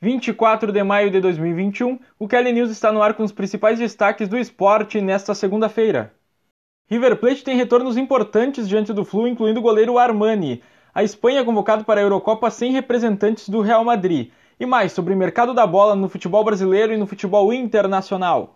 24 de maio de 2021, o Kelly News está no ar com os principais destaques do esporte nesta segunda-feira. River Plate tem retornos importantes diante do Flu, incluindo o goleiro Armani. A Espanha é convocado para a Eurocopa sem representantes do Real Madrid. E mais sobre o mercado da bola no futebol brasileiro e no futebol internacional.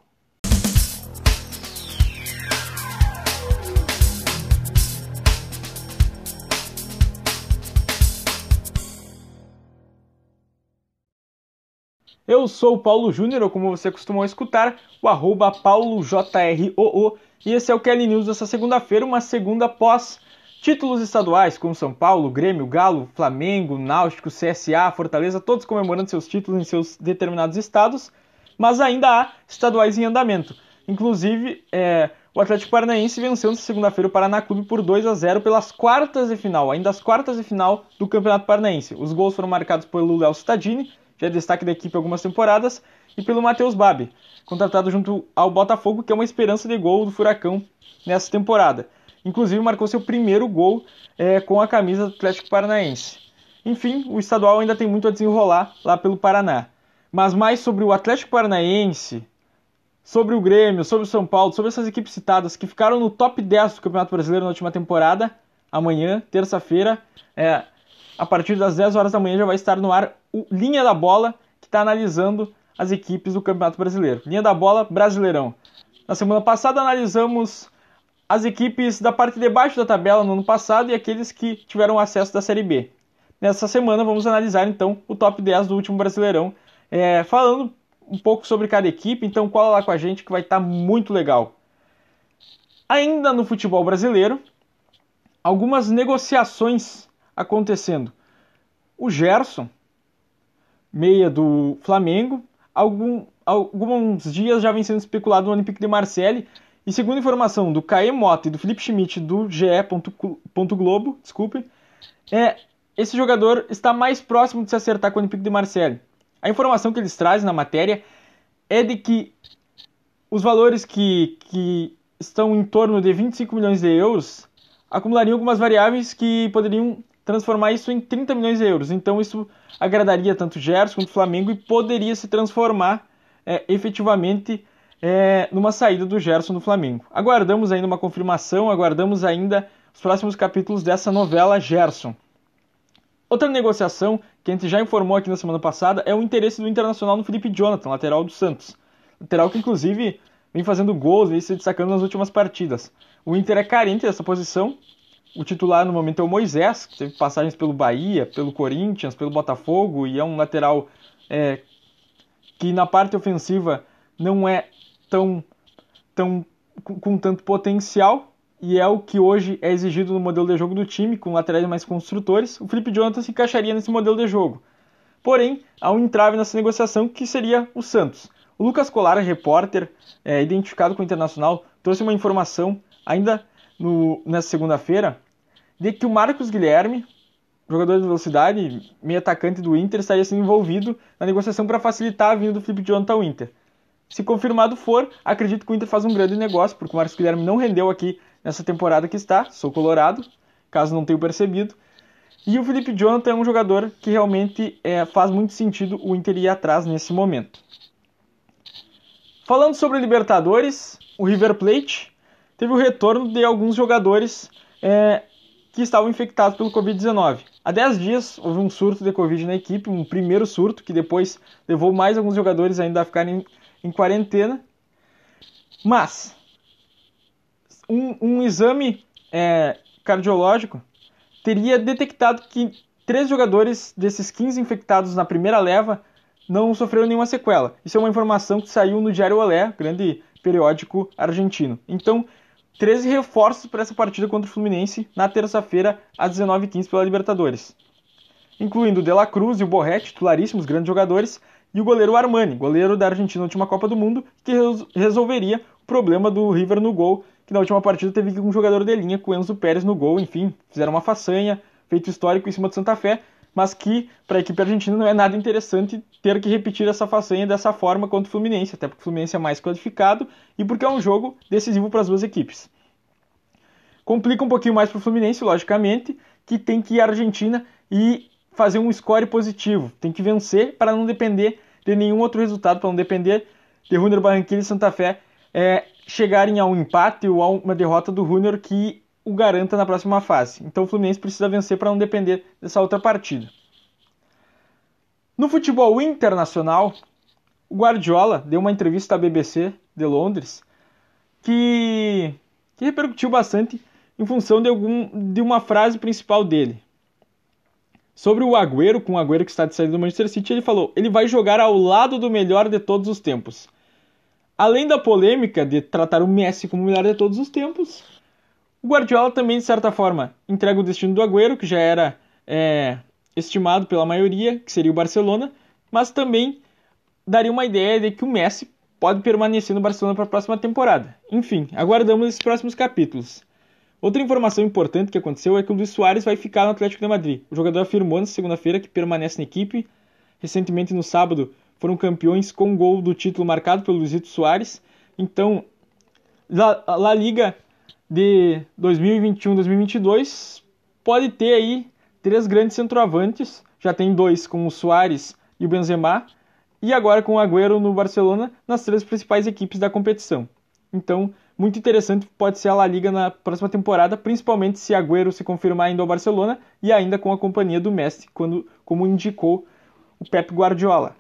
Eu sou o Paulo Júnior, ou como você costumou escutar, o arroba paulojroo, e esse é o Kelly News dessa segunda-feira, uma segunda pós títulos estaduais, como São Paulo, Grêmio, Galo, Flamengo, Náutico, CSA, Fortaleza, todos comemorando seus títulos em seus determinados estados, mas ainda há estaduais em andamento. Inclusive, é, o Atlético Paranaense venceu na segunda-feira o Paraná Clube por 2 a 0 pelas quartas de final, ainda as quartas de final do Campeonato Paranaense. Os gols foram marcados pelo Léo Cittadini, já é destaque da equipe algumas temporadas, e pelo Matheus Babi, contratado junto ao Botafogo, que é uma esperança de gol do Furacão nessa temporada. Inclusive marcou seu primeiro gol é, com a camisa do Atlético Paranaense. Enfim, o estadual ainda tem muito a desenrolar lá pelo Paraná. Mas mais sobre o Atlético Paranaense, sobre o Grêmio, sobre o São Paulo, sobre essas equipes citadas que ficaram no top 10 do Campeonato Brasileiro na última temporada, amanhã, terça-feira, é, a partir das 10 horas da manhã já vai estar no ar o Linha da Bola, que está analisando as equipes do Campeonato Brasileiro. Linha da Bola Brasileirão. Na semana passada analisamos as equipes da parte de baixo da tabela no ano passado e aqueles que tiveram acesso da Série B. Nessa semana vamos analisar então o top 10 do último Brasileirão, é, falando um pouco sobre cada equipe, então cola lá com a gente que vai estar tá muito legal. Ainda no futebol brasileiro, algumas negociações acontecendo. O Gerson, meia do Flamengo, algum, alguns dias já vem sendo especulado no Olympique de Marseille, e segundo informação do Caê Mota e do Felipe Schmidt do GE. Globo, desculpe, é, esse jogador está mais próximo de se acertar com o Olympique de Marseille. A informação que eles trazem na matéria é de que os valores que, que estão em torno de 25 milhões de euros acumulariam algumas variáveis que poderiam transformar isso em 30 milhões de euros. Então isso agradaria tanto o Gerson quanto o Flamengo e poderia se transformar é, efetivamente é, numa saída do Gerson do Flamengo. Aguardamos ainda uma confirmação, aguardamos ainda os próximos capítulos dessa novela Gerson. Outra negociação que a gente já informou aqui na semana passada é o interesse do Internacional no Felipe Jonathan, lateral do Santos. Lateral que inclusive vem fazendo gols e se destacando nas últimas partidas. O Inter é carente dessa posição o titular no momento é o Moisés, que teve passagens pelo Bahia, pelo Corinthians, pelo Botafogo e é um lateral é, que na parte ofensiva não é tão, tão com, com, tanto potencial e é o que hoje é exigido no modelo de jogo do time, com laterais mais construtores. O Felipe Jonathan se encaixaria nesse modelo de jogo. Porém, há um entrave nessa negociação que seria o Santos. O Lucas Colara, repórter, é, identificado com o Internacional, trouxe uma informação ainda no, nessa segunda-feira de que o Marcos Guilherme, jogador de velocidade, meio atacante do Inter, estaria sendo envolvido na negociação para facilitar a vinda do Felipe Jonathan ao Inter. Se confirmado for, acredito que o Inter faz um grande negócio, porque o Marcos Guilherme não rendeu aqui nessa temporada que está, sou colorado, caso não tenha percebido. E o Felipe Jonathan é um jogador que realmente é, faz muito sentido o Inter ir atrás nesse momento. Falando sobre Libertadores, o River Plate teve o retorno de alguns jogadores é, que estavam infectados pelo Covid-19. Há 10 dias houve um surto de Covid na equipe, um primeiro surto, que depois levou mais alguns jogadores ainda a ficarem em quarentena. Mas um, um exame é, cardiológico teria detectado que três jogadores desses 15 infectados na primeira leva não sofreram nenhuma sequela. Isso é uma informação que saiu no Diário Olé, grande periódico argentino. Então, 13 reforços para essa partida contra o Fluminense na terça-feira às 19h15 pela Libertadores, incluindo De La Cruz e o Borré, titularíssimos grandes jogadores, e o goleiro Armani, goleiro da Argentina na última Copa do Mundo, que resolveria o problema do River no gol, que na última partida teve um jogador de linha com o Enzo Pérez no gol, enfim, fizeram uma façanha, feito histórico em cima do Santa Fé, mas que para a equipe argentina não é nada interessante ter que repetir essa façanha dessa forma contra o Fluminense, até porque o Fluminense é mais qualificado e porque é um jogo decisivo para as duas equipes. Complica um pouquinho mais para o Fluminense, logicamente, que tem que ir à Argentina e fazer um score positivo, tem que vencer para não depender de nenhum outro resultado, para não depender de Junior Barranquilla e Santa Fé é, chegarem a um empate ou a uma derrota do Junior que o garanta na próxima fase. Então o Fluminense precisa vencer para não depender dessa outra partida. No futebol internacional, o Guardiola deu uma entrevista à BBC de Londres que, que repercutiu bastante em função de, algum, de uma frase principal dele. Sobre o Agüero, com o Agüero que está de saída do Manchester City, ele falou: ele vai jogar ao lado do melhor de todos os tempos. Além da polêmica de tratar o Messi como o melhor de todos os tempos, o Guardiola também, de certa forma, entrega o destino do Agüero, que já era é, estimado pela maioria, que seria o Barcelona, mas também daria uma ideia de que o Messi pode permanecer no Barcelona para a próxima temporada. Enfim, aguardamos esses próximos capítulos. Outra informação importante que aconteceu é que o Luiz Soares vai ficar no Atlético de Madrid. O jogador afirmou na segunda-feira que permanece na equipe. Recentemente, no sábado, foram campeões com gol do título marcado pelo Luizito Soares. Então, a La Liga de 2021-2022 pode ter aí três grandes centroavantes. Já tem dois com o Soares e o Benzema. E agora com o Agüero no Barcelona nas três principais equipes da competição. Então, muito interessante pode ser a La Liga na próxima temporada, principalmente se Agüero se confirmar indo ao Barcelona e ainda com a companhia do Messi, quando, como indicou o Pep Guardiola.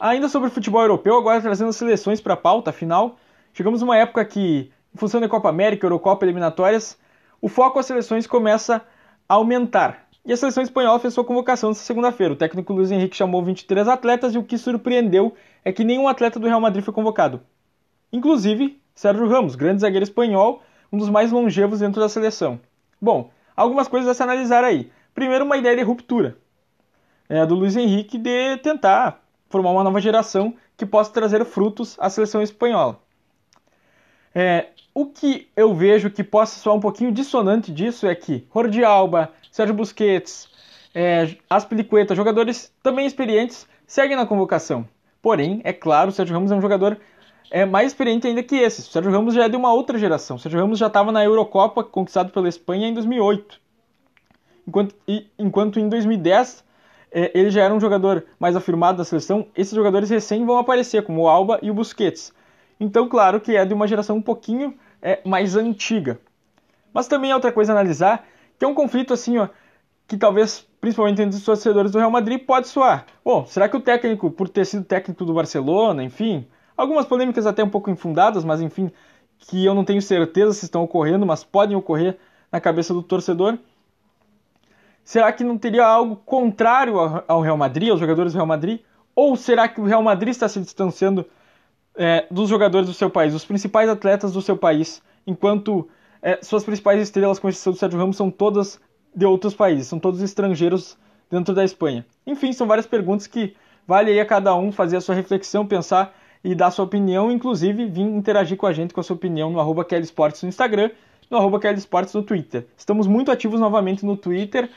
Ainda sobre o futebol europeu, agora trazendo as seleções para a pauta, afinal, chegamos numa época que, em função da Copa América, Eurocopa eliminatórias, o foco às seleções começa a aumentar. E a seleção espanhola fez sua convocação nesta segunda-feira. O técnico Luiz Henrique chamou 23 atletas e o que surpreendeu é que nenhum atleta do Real Madrid foi convocado. Inclusive, Sérgio Ramos, grande zagueiro espanhol, um dos mais longevos dentro da seleção. Bom, algumas coisas a se analisar aí. Primeiro, uma ideia de ruptura é, do Luiz Henrique de tentar formar uma nova geração que possa trazer frutos à seleção espanhola. É, o que eu vejo que possa soar um pouquinho dissonante disso é que Jordi Alba, Sérgio Busquets, é, Aspilicueta, jogadores também experientes, seguem na convocação. Porém, é claro, o Sérgio Ramos é um jogador é, mais experiente ainda que esse. O Sérgio Ramos já é de uma outra geração. O Sérgio Ramos já estava na Eurocopa, conquistado pela Espanha em 2008. Enquanto, e, enquanto em 2010 é, ele já era um jogador mais afirmado da seleção, esses jogadores recém vão aparecer, como o Alba e o Busquets. Então, claro que é de uma geração um pouquinho é, mais antiga. Mas também é outra coisa a analisar que é um conflito assim, ó, que talvez, principalmente entre os torcedores do Real Madrid, pode soar. Bom, será que o técnico, por ter sido técnico do Barcelona, enfim, algumas polêmicas até um pouco infundadas, mas enfim, que eu não tenho certeza se estão ocorrendo, mas podem ocorrer na cabeça do torcedor. Será que não teria algo contrário ao Real Madrid, aos jogadores do Real Madrid? Ou será que o Real Madrid está se distanciando é, dos jogadores do seu país, dos principais atletas do seu país, enquanto é, suas principais estrelas, com exceção do Sérgio Ramos, são todas de outros países, são todos estrangeiros dentro da Espanha. Enfim, são várias perguntas que vale aí a cada um fazer a sua reflexão, pensar e dar sua opinião, inclusive vir interagir com a gente com a sua opinião no arroba no Instagram, no arroba no Twitter. Estamos muito ativos novamente no Twitter,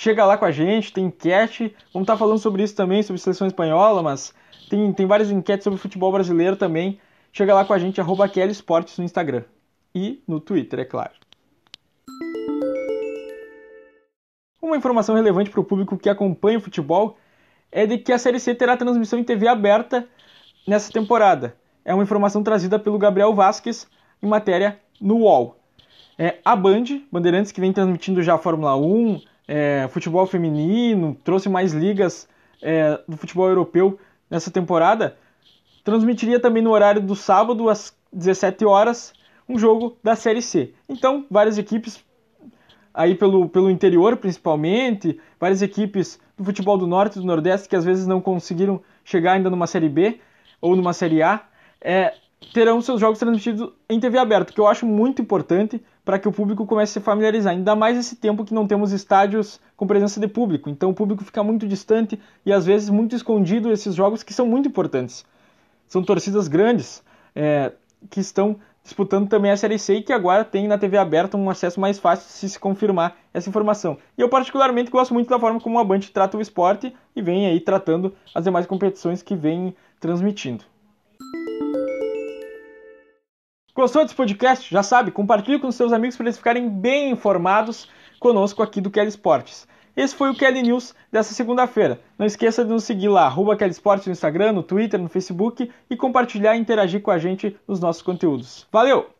chega lá com a gente, tem enquete, vamos estar falando sobre isso também, sobre seleção espanhola, mas tem, tem várias enquetes sobre futebol brasileiro também. Chega lá com a gente, arroba Sports no Instagram e no Twitter, é claro. Uma informação relevante para o público que acompanha o futebol é de que a Série C terá transmissão em TV aberta nessa temporada. É uma informação trazida pelo Gabriel Vasques em matéria no UOL. É, a Band, Bandeirantes, que vem transmitindo já a Fórmula 1, é, futebol feminino, trouxe mais ligas é, do futebol europeu nessa temporada, transmitiria também no horário do sábado às 17 horas um jogo da Série C. Então, várias equipes aí pelo, pelo interior principalmente, várias equipes do futebol do Norte e do Nordeste que às vezes não conseguiram chegar ainda numa Série B ou numa Série A, é, terão seus jogos transmitidos em TV aberta, que eu acho muito importante para que o público comece a se familiarizar, ainda mais esse tempo que não temos estádios com presença de público, então o público fica muito distante e às vezes muito escondido esses jogos que são muito importantes. São torcidas grandes é, que estão disputando também a Série C e que agora tem na TV aberta um acesso mais fácil se se confirmar essa informação. E eu particularmente gosto muito da forma como a Band trata o esporte e vem aí tratando as demais competições que vem transmitindo. Gostou desse podcast? Já sabe, compartilhe com seus amigos para eles ficarem bem informados conosco aqui do Kelly Esportes. Esse foi o Kelly News dessa segunda-feira. Não esqueça de nos seguir lá, arroba Kelly Esportes no Instagram, no Twitter, no Facebook e compartilhar e interagir com a gente nos nossos conteúdos. Valeu!